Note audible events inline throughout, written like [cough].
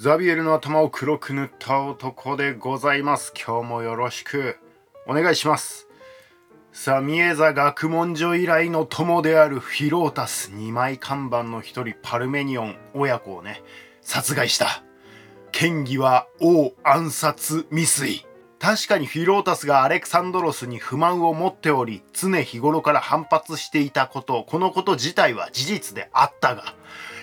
ザビエルの頭を黒く塗った男でございます。今日もよろしく。お願いします。さあ三重座学問所以来の友であるフィロータス。2枚看板の一人パルメニオン親子をね殺害した。嫌疑は王暗殺未遂。確かにフィロータスがアレクサンドロスに不満を持っており常日頃から反発していたことこのこと自体は事実であったが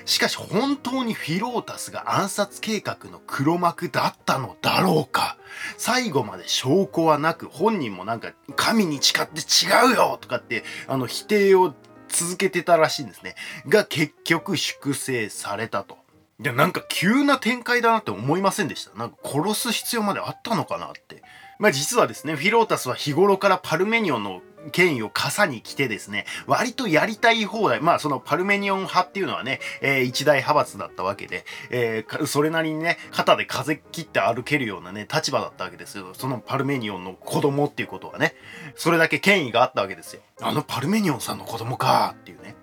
しかし本当にフィロータスが暗殺計画の黒幕だったのだろうか最後まで証拠はなく本人もなんか神に誓って違うよとかってあの否定を続けてたらしいんですね。が結局粛清されたと。いやなんか急な展開だなって思いませんでした？なんか殺す必要まであったのかなって。まあ実はですね、フィロータスは日頃からパルメニオンの権威を傘に来てですね、割とやりたい放題、まあそのパルメニオン派っていうのはね、えー、一大派閥だったわけで、えー、それなりにね、肩で風切って歩けるようなね、立場だったわけですよ。そのパルメニオンの子供っていうことはね、それだけ権威があったわけですよ。あのパルメニオンさんの子供かっていうね。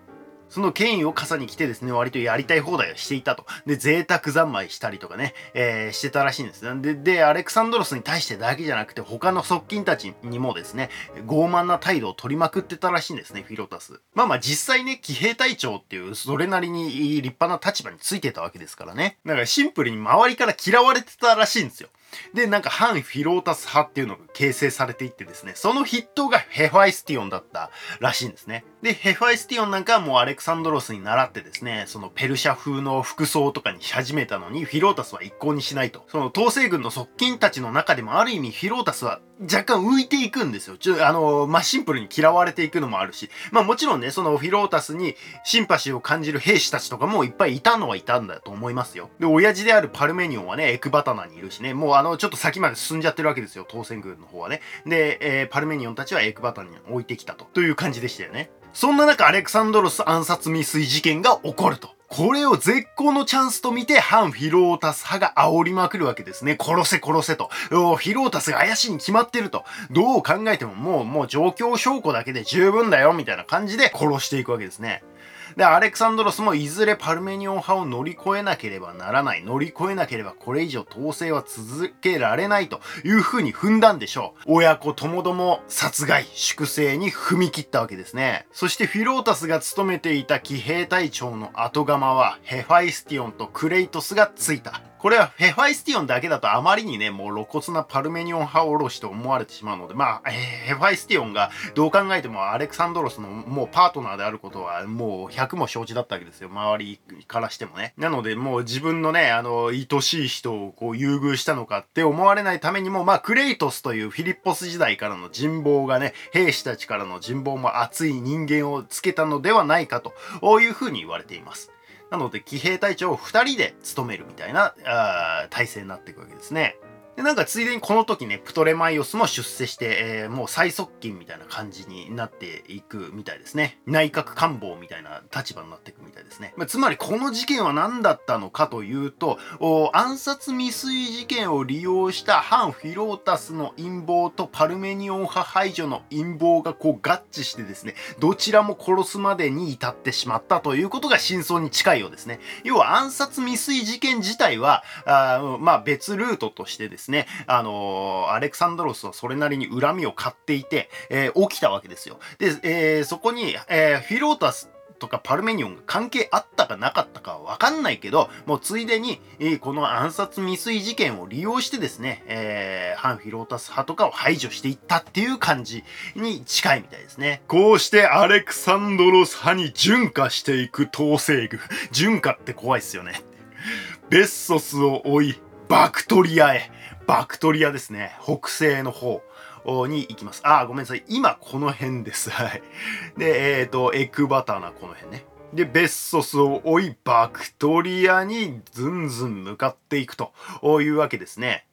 その権威を傘に来てですね、割とやりたい放題をしていたと。で、贅沢三昧したりとかね、えー、してたらしいんですね。で、で、アレクサンドロスに対してだけじゃなくて、他の側近たちにもですね、傲慢な態度を取りまくってたらしいんですね、フィロタス。まあまあ実際ね、騎兵隊長っていう、それなりに立派な立場についてたわけですからね。だからシンプルに周りから嫌われてたらしいんですよ。で、なんか反フィロータス派っていうのが形成されていってですね、その筆頭がヘファイスティオンだったらしいんですね。で、ヘファイスティオンなんかはもうアレクサンドロスに習ってですね、そのペルシャ風の服装とかにし始めたのに、フィロータスは一向にしないと。その東征軍の側近たちの中でもある意味フィロータスは若干浮いていくんですよ。ちょ、あの、まあ、シンプルに嫌われていくのもあるし、まあ、もちろんね、そのフィロータスにシンパシーを感じる兵士たちとかもいっぱいいたのはいたんだと思いますよ。で、親父であるパルメニオンはね、エクバタナにいるしね、もうあの、ちょっと先まで進んじゃってるわけですよ、東征軍の方はね。で、えー、パルメニオンたちはエクバタナに置いてきたと。という感じでしたよね。そんな中、アレクサンドロス暗殺未遂事件が起こると。これを絶好のチャンスと見て、反フィロータス派が煽りまくるわけですね。殺せ殺せと。フィロータスが怪しいに決まってると。どう考えてももう、もう状況証拠だけで十分だよ、みたいな感じで殺していくわけですね。で、アレクサンドロスもいずれパルメニオン派を乗り越えなければならない。乗り越えなければこれ以上東征は続けられないというふうに踏んだんでしょう。親子ともども殺害、粛清に踏み切ったわけですね。そしてフィロータスが務めていた騎兵隊長の後釜はヘファイスティオンとクレイトスがついた。これはヘファイスティオンだけだとあまりにね、もう露骨なパルメニオン派おろしと思われてしまうので、まあ、ヘファイスティオンがどう考えてもアレクサンドロスのもうパートナーであることはもう100も承知だったわけですよ。周りからしてもね。なのでもう自分のね、あの、愛しい人をこう優遇したのかって思われないためにも、まあ、クレイトスというフィリッポス時代からの人望がね、兵士たちからの人望も熱い人間をつけたのではないかというふうに言われています。なので、騎兵隊長を2人で務めるみたいなあ体制になっていくわけですね。で、なんかついでにこの時ね、プトレマイオスも出世して、えー、もう最側近みたいな感じになっていくみたいですね。内閣官房みたいな立場になっていくみたいですね。まあ、つまりこの事件は何だったのかというと、暗殺未遂事件を利用した反フィロータスの陰謀とパルメニオン派排除の陰謀がこう合致してですね、どちらも殺すまでに至ってしまったということが真相に近いようですね。要は暗殺未遂事件自体は、あまあ別ルートとしてですねですね、あの、アレクサンドロスはそれなりに恨みを買っていて、えー、起きたわけですよ。で、えー、そこに、えフィロータスとかパルメニオンが関係あったかなかったかはわかんないけど、もうついでに、え、この暗殺未遂事件を利用してですね、えー、反フィロータス派とかを排除していったっていう感じに近いみたいですね。こうしてアレクサンドロス派に順化していく統制軍。順化って怖いっすよね。ベッソスを追い、バクトリアへ。バクトリアですね。北西の方。に行きます。あ、ごめんなさい。今この辺です。[laughs] はい。で、えっ、ー、と、エクバターナこの辺ね。で、ベッソスを追い、バクトリアにずんずん向かっていくというわけですね。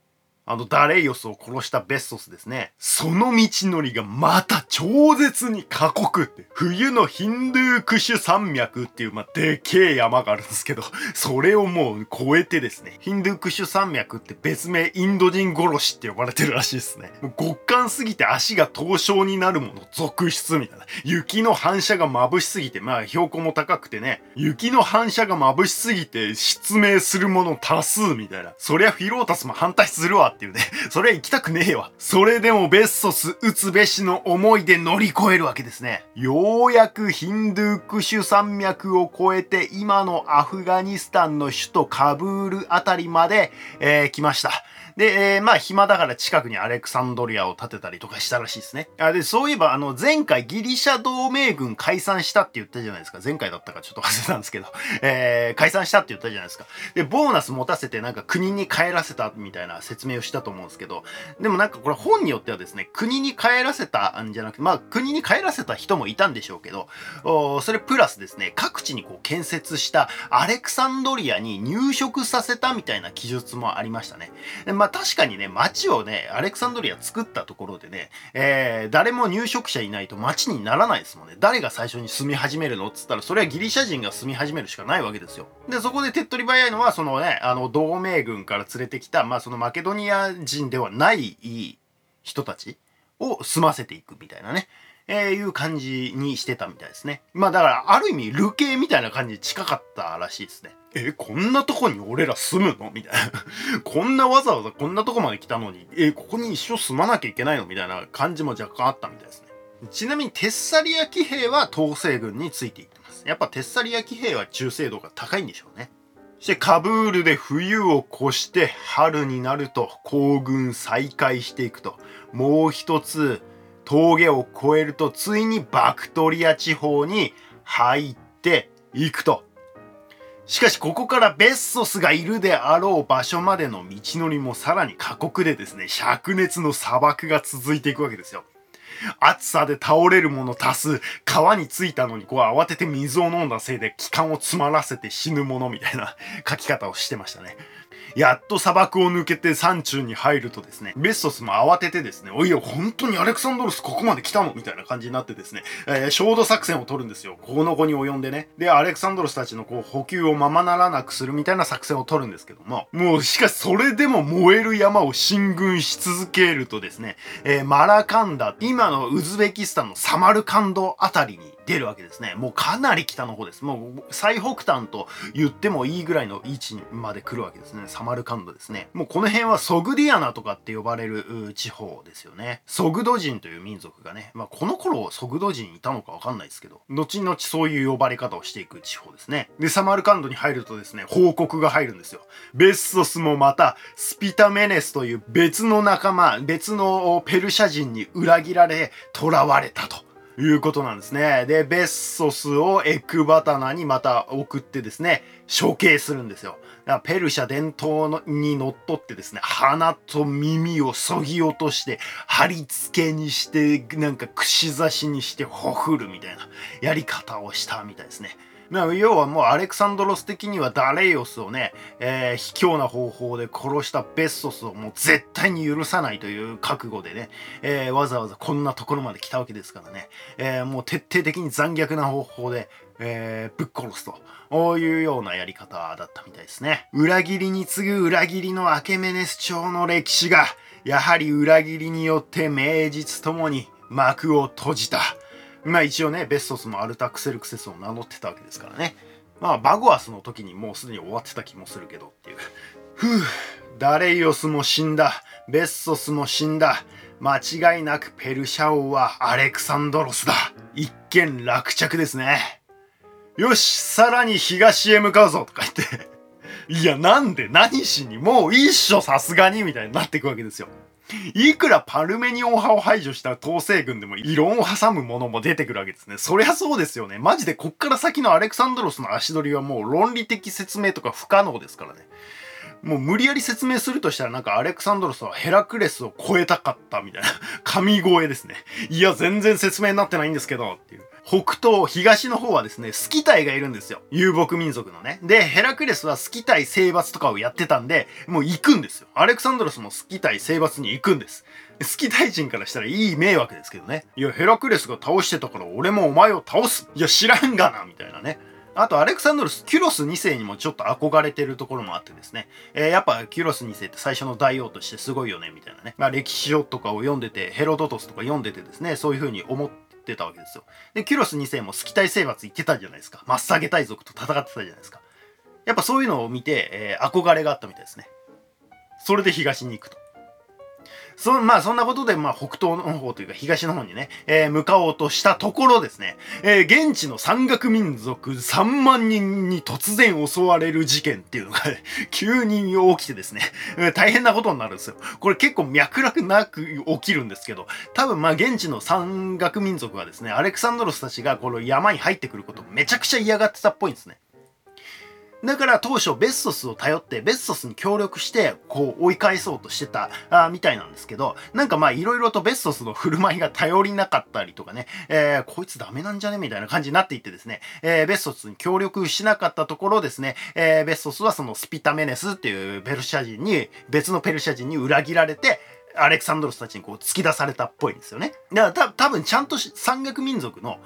あのダレイオスを殺したベッソスですね。その道のりがまた超絶に過酷って。冬のヒンドゥークシュ山脈っていう、まあ、でけえ山があるんですけど、それをもう超えてですね、ヒンドゥークシュ山脈って別名インド人殺しって呼ばれてるらしいですね。もう極寒すぎて足が凍傷になるもの続出みたいな。雪の反射が眩しすぎて、まあ標高も高くてね、雪の反射が眩しすぎて失明するもの多数みたいな。そりゃフィロータスも反対するわっていうね。それは行きたくねえわ。それでもベッソス打つべしの思いで乗り越えるわけですね。ようやくヒンドゥークシュ山脈を越えて今のアフガニスタンの首都カブールあたりまで、えー、来ました。で、えー、まあ暇だから近くにアレクサンドリアを建てたりとかしたらしいですね。あで、そういえばあの前回ギリシャ同盟軍解散したって言ったじゃないですか。前回だったかちょっと忘れたんですけど、[laughs] えー、解散したって言ったじゃないですか。で、ボーナス持たせてなんか国に帰らせたみたいな説明をしたと思うんですけど、でもなんかこれ本によってはですね、国に帰らせたんじゃなくて、まあ国に帰らせた人もいたんでしょうけど、おそれプラスですね、各地にこう建設したアレクサンドリアに入植させたみたいな記述もありましたね。まあ確かにね、街をね、アレクサンドリア作ったところでね、えー、誰も入植者いないと街にならないですもんね。誰が最初に住み始めるのっつったら、それはギリシャ人が住み始めるしかないわけですよ。で、そこで手っ取り早いのは、そのね、あの、同盟軍から連れてきた、まあそのマケドニア人ではない人たちを住ませていくみたいなね。えー、いう感じにしてたみたいですね。まあだから、ある意味、流刑みたいな感じに近かったらしいですね。え、こんなとこに俺ら住むの？みたいな。[laughs] こんなわざわざこんなとこまで来たのに、え、ここに一生住まなきゃいけないの？みたいな感じも若干あったみたいですね。ちなみにテッサリア騎兵は統制軍についていってます。やっぱテッサリア騎兵は忠誠度が高いんでしょうね。そしてカブールで冬を越して春になると行軍再開していくと。もう一つ峠を越えるとついにバクトリア地方に入っていくと。しかしここからベッソスがいるであろう場所までの道のりもさらに過酷でですね、灼熱の砂漠が続いていくわけですよ。暑さで倒れるもの足す、川に着いたのにこう慌てて水を飲んだせいで気管を詰まらせて死ぬものみたいな書き方をしてましたね。やっと砂漠を抜けて山中に入るとですね、ベストスも慌ててですね、おいよ、本当にアレクサンドロスここまで来たの？みたいな感じになってですね、えー、焦土作戦を取るんですよ。この子に及んでね。で、アレクサンドロスたちのこう補給をままならなくするみたいな作戦を取るんですけども、もうしかしそれでも燃える山を進軍し続けるとですね、えー、マラカンダ、今のウズベキスタンのサマルカンドあたりに出るわけですね。もうかなり北の方です。もう最北端と言ってもいいぐらいの位置まで来るわけですね。サマルカンドですね。もうこの辺はソグディアナとかって呼ばれる地方ですよね。ソグド人という民族がね、まあこの頃ソグド人いたのかわかんないですけど、後々そういう呼ばれ方をしていく地方ですね。で、サマルカンドに入るとですね、報告が入るんですよ。ベッソスもまたスピタメネスという別の仲間、別のペルシャ人に裏切られ、囚われたと。いうことなんですね。で、ベッソスをエクバタナにまた送ってですね、処刑するんですよ。ペルシャ伝統のにのっとってですね、鼻と耳をそぎ落として、貼り付けにして、なんか串刺しにしてほふるみたいなやり方をしたみたいですね。要はもうアレクサンドロス的にはダレイオスをね、えー、卑怯な方法で殺したベッソスをもう絶対に許さないという覚悟でね、えー、わざわざこんなところまで来たわけですからね、えー、もう徹底的に残虐な方法で、えー、ぶっ殺すと。こういうようなやり方だったみたいですね。裏切りに次ぐ裏切りのアケメネス朝の歴史が、やはり裏切りによって名実ともに幕を閉じた。まあ一応ね、ベストスもアルタクセルクセスを名乗ってたわけですからね。まあバゴアスの時にもうすでに終わってた気もするけどっていう。ふぅ、ダレイオスも死んだ。ベッソスも死んだ。間違いなくペルシャ王はアレクサンドロスだ。一見落着ですね。よし、さらに東へ向かうぞとか言って。いや、なんで？何しに？もう一緒さすがにみたいになっていくわけですよ。いくらパルメニオン派を排除した統制軍でも異論を挟むものも出てくるわけですね。そりゃそうですよね。マジでこっから先のアレクサンドロスの足取りはもう論理的説明とか不可能ですからね。もう無理やり説明するとしたらなんかアレクサンドロスはヘラクレスを超えたかったみたいな神声ですね。いや、全然説明になってないんですけどっていう。北東、東の方はですね、スキタイがいるんですよ。遊牧民族のね。で、ヘラクレスはスキタイ征伐とかをやってたんで、もう行くんですよ。アレクサンドロスもスキタイ征伐に行くんです。スキタイ人からしたらいい迷惑ですけどね。いや、ヘラクレスが倒してたから俺もお前を倒す。いや、知らんがな、みたいなね。あと、アレクサンドロス、キュロス2世にもちょっと憧れてるところもあってですね。えー、やっぱ、キュロス2世って最初の大王としてすごいよね、みたいなね。まあ、歴史書とかを読んでて、ヘロドトスとか読んでてですね、そういう風に思ってたわけですよ。で、キュロス2世もスキタイ征伐行ってたじゃないですか。マッサゲ大族と戦ってたじゃないですか。やっぱそういうのを見て、えー、憧れがあったみたいですね。それで東に行くと。そ、まあそんなことで、まあ北東の方というか東の方にね、えー、向かおうとしたところですね、えー、現地の山岳民族3万人に突然襲われる事件っていうのが [laughs] 急に起きてですね、大変なことになるんですよ。これ結構脈絡なく起きるんですけど、多分まあ現地の山岳民族はですね、アレクサンドロスたちがこの山に入ってくることめちゃくちゃ嫌がってたっぽいんですね。だから当初ベッソスを頼ってベッソスに協力してこう追い返そうとしてたあみたいなんですけどなんかまあいろいろとベッソスの振る舞いが頼りなかったりとかね、えー、こいつダメなんじゃねみたいな感じになっていってですね、えー、ベッソスに協力しなかったところですね、えー、ベッソスはそのスピタメネスっていうペルシャ人に別のペルシャ人に裏切られてアレクサンドロスたちにこう突き出されたっぽいんですよね。だから多分ちゃんと山岳民族の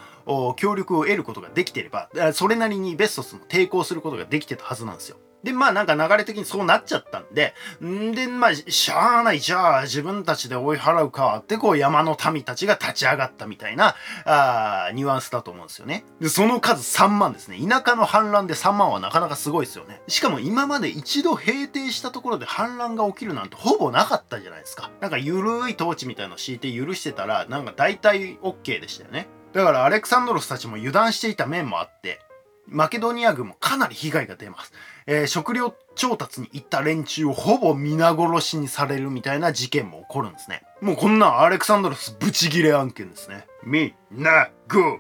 協力を得ることができていれば、それなりにベストスも抵抗することができてたはずなんですよ。で、まあなんか流れ的にそうなっちゃったんで、んで、まあ、しゃあない、じゃあ自分たちで追い払うかって、こう山の民たちが立ち上がったみたいな、あニュアンスだと思うんですよね。で、その数3万ですね。田舎の反乱で3万はなかなかすごいですよね。しかも今まで一度平定したところで反乱が起きるなんてほぼなかったじゃないですか。なんか緩い統治みたいのを敷いて許してたら、なんか大体 OK でしたよね。だからアレクサンドロスたちも油断していた面もあって、マケドニア軍もかなり被害が出ます。えー、食料調達に行った連中をほぼ皆殺しにされるみたいな事件も起こるんですね。もうこんなアレクサンドロスブチギレ案件ですね。みな殺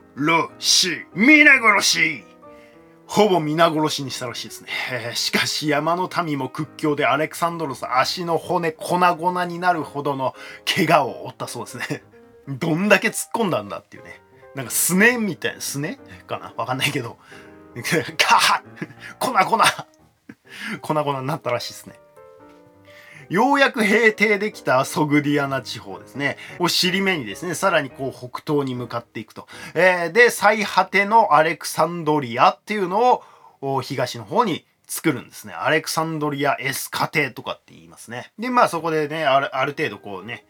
し皆殺しほぼ皆殺しにしたらしいですね。えー、しかし山の民も屈強でアレクサンドロス足の骨粉々になるほどの怪我を負ったそうですね。[laughs] どんだけ突っ込んだんだっていうね。なんかすねみたいな、すねかな？わかんないけど、[laughs] カー粉粉粉々になったらしいですね。ようやく平定できたソグディアナ地方ですね。を尻目にですね、さらにこう北東に向かっていくと。えー、で、最果てのアレクサンドリアっていうのを東の方に作るんですね。アレクサンドリア・エスカテとかって言いますね。で、まあそこでね、あるある程度こうね、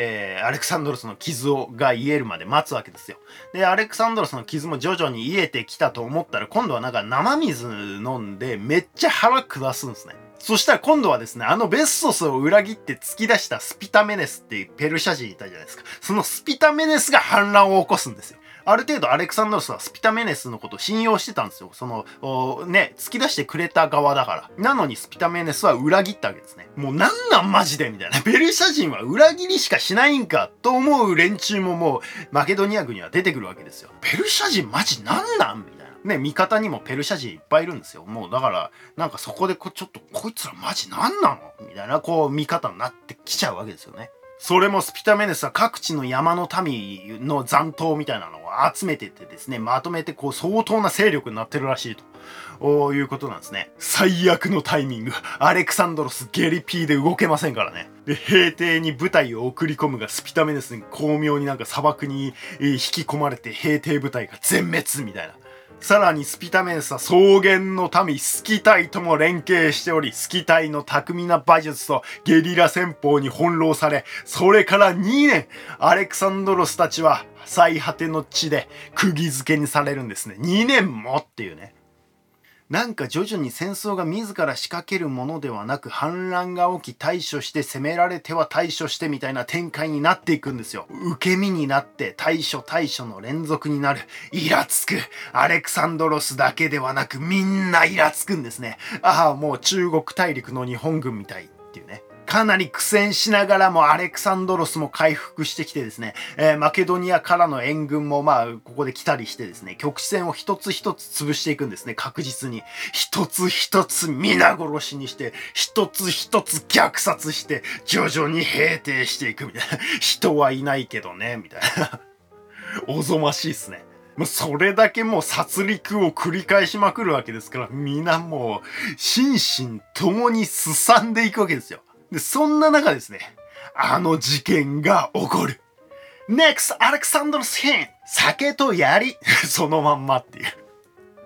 えー、アレクサンドロスの傷をが癒えるまで待つわけですよ。で、アレクサンドロスの傷も徐々に癒えてきたと思ったら、今度はなんか生水飲んでめっちゃ腹下すんですね。そしたら今度はですね、あのベッソスを裏切って突き出したスピタメネスっていうペルシャ人いたじゃないですか。そのスピタメネスが反乱を起こすんですよ。ある程度アレクサンドロスはスピタメネスのことを信用してたんですよ。その、ね、突き出してくれた側だから。なのにスピタメネスは裏切ったわけですね。もうなんなんマジでみたいな。ペルシャ人は裏切りしかしないんかと思う連中ももうマケドニア軍には出てくるわけですよ。ペルシャ人マジなんなんみたいな。ね、味方にもペルシャ人いっぱいいるんですよ。もうだから、なんかそこでこちょっとこいつらマジなんなのみたいな、こう味方になってきちゃうわけですよね。それもスピタメネスは各地の山の民の残党みたいなのを集めててですね、まとめてこう相当な勢力になってるらしいということなんですね。最悪のタイミング。アレクサンドロスゲリピーで動けませんからね。で、平定に部隊を送り込むがスピタメネスに巧妙になんか砂漠に引き込まれて平定部隊が全滅みたいな。さらにスピタメンスは草原の民スキタイとも連携しており、スキタイの巧みな馬術とゲリラ戦法に翻弄され、それから2年、アレクサンドロスたちは最果ての地で釘付けにされるんですね。2年もっていうね。なんか徐々に戦争が自ら仕掛けるものではなく反乱が起き対処して攻められては対処してみたいな展開になっていくんですよ。受け身になって対処対処の連続になる。イラつく。アレクサンドロスだけではなくみんなイラつくんですね。ああ、もう中国大陸の日本軍みたいっていうね。かなり苦戦しながらもアレクサンドロスも回復してきてですね、えー、マケドニアからの援軍もまあ、ここで来たりしてですね、局地戦を一つ一つ潰していくんですね、確実に。一つ一つ皆殺しにして、一つ一つ虐殺して、徐々に平定していくみたいな。人はいないけどね、みたいな。[laughs] おぞましいっすね。もうそれだけもう殺戮を繰り返しまくるわけですから皆もう心身ともにすさんでいくわけですよでそんな中ですねあの事件が起こる。NEXT アレクサンドルス編酒と槍。[laughs] そのまんまっていう。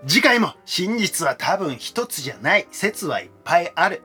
次回も真実は多分一つじゃない。説はいっぱいある。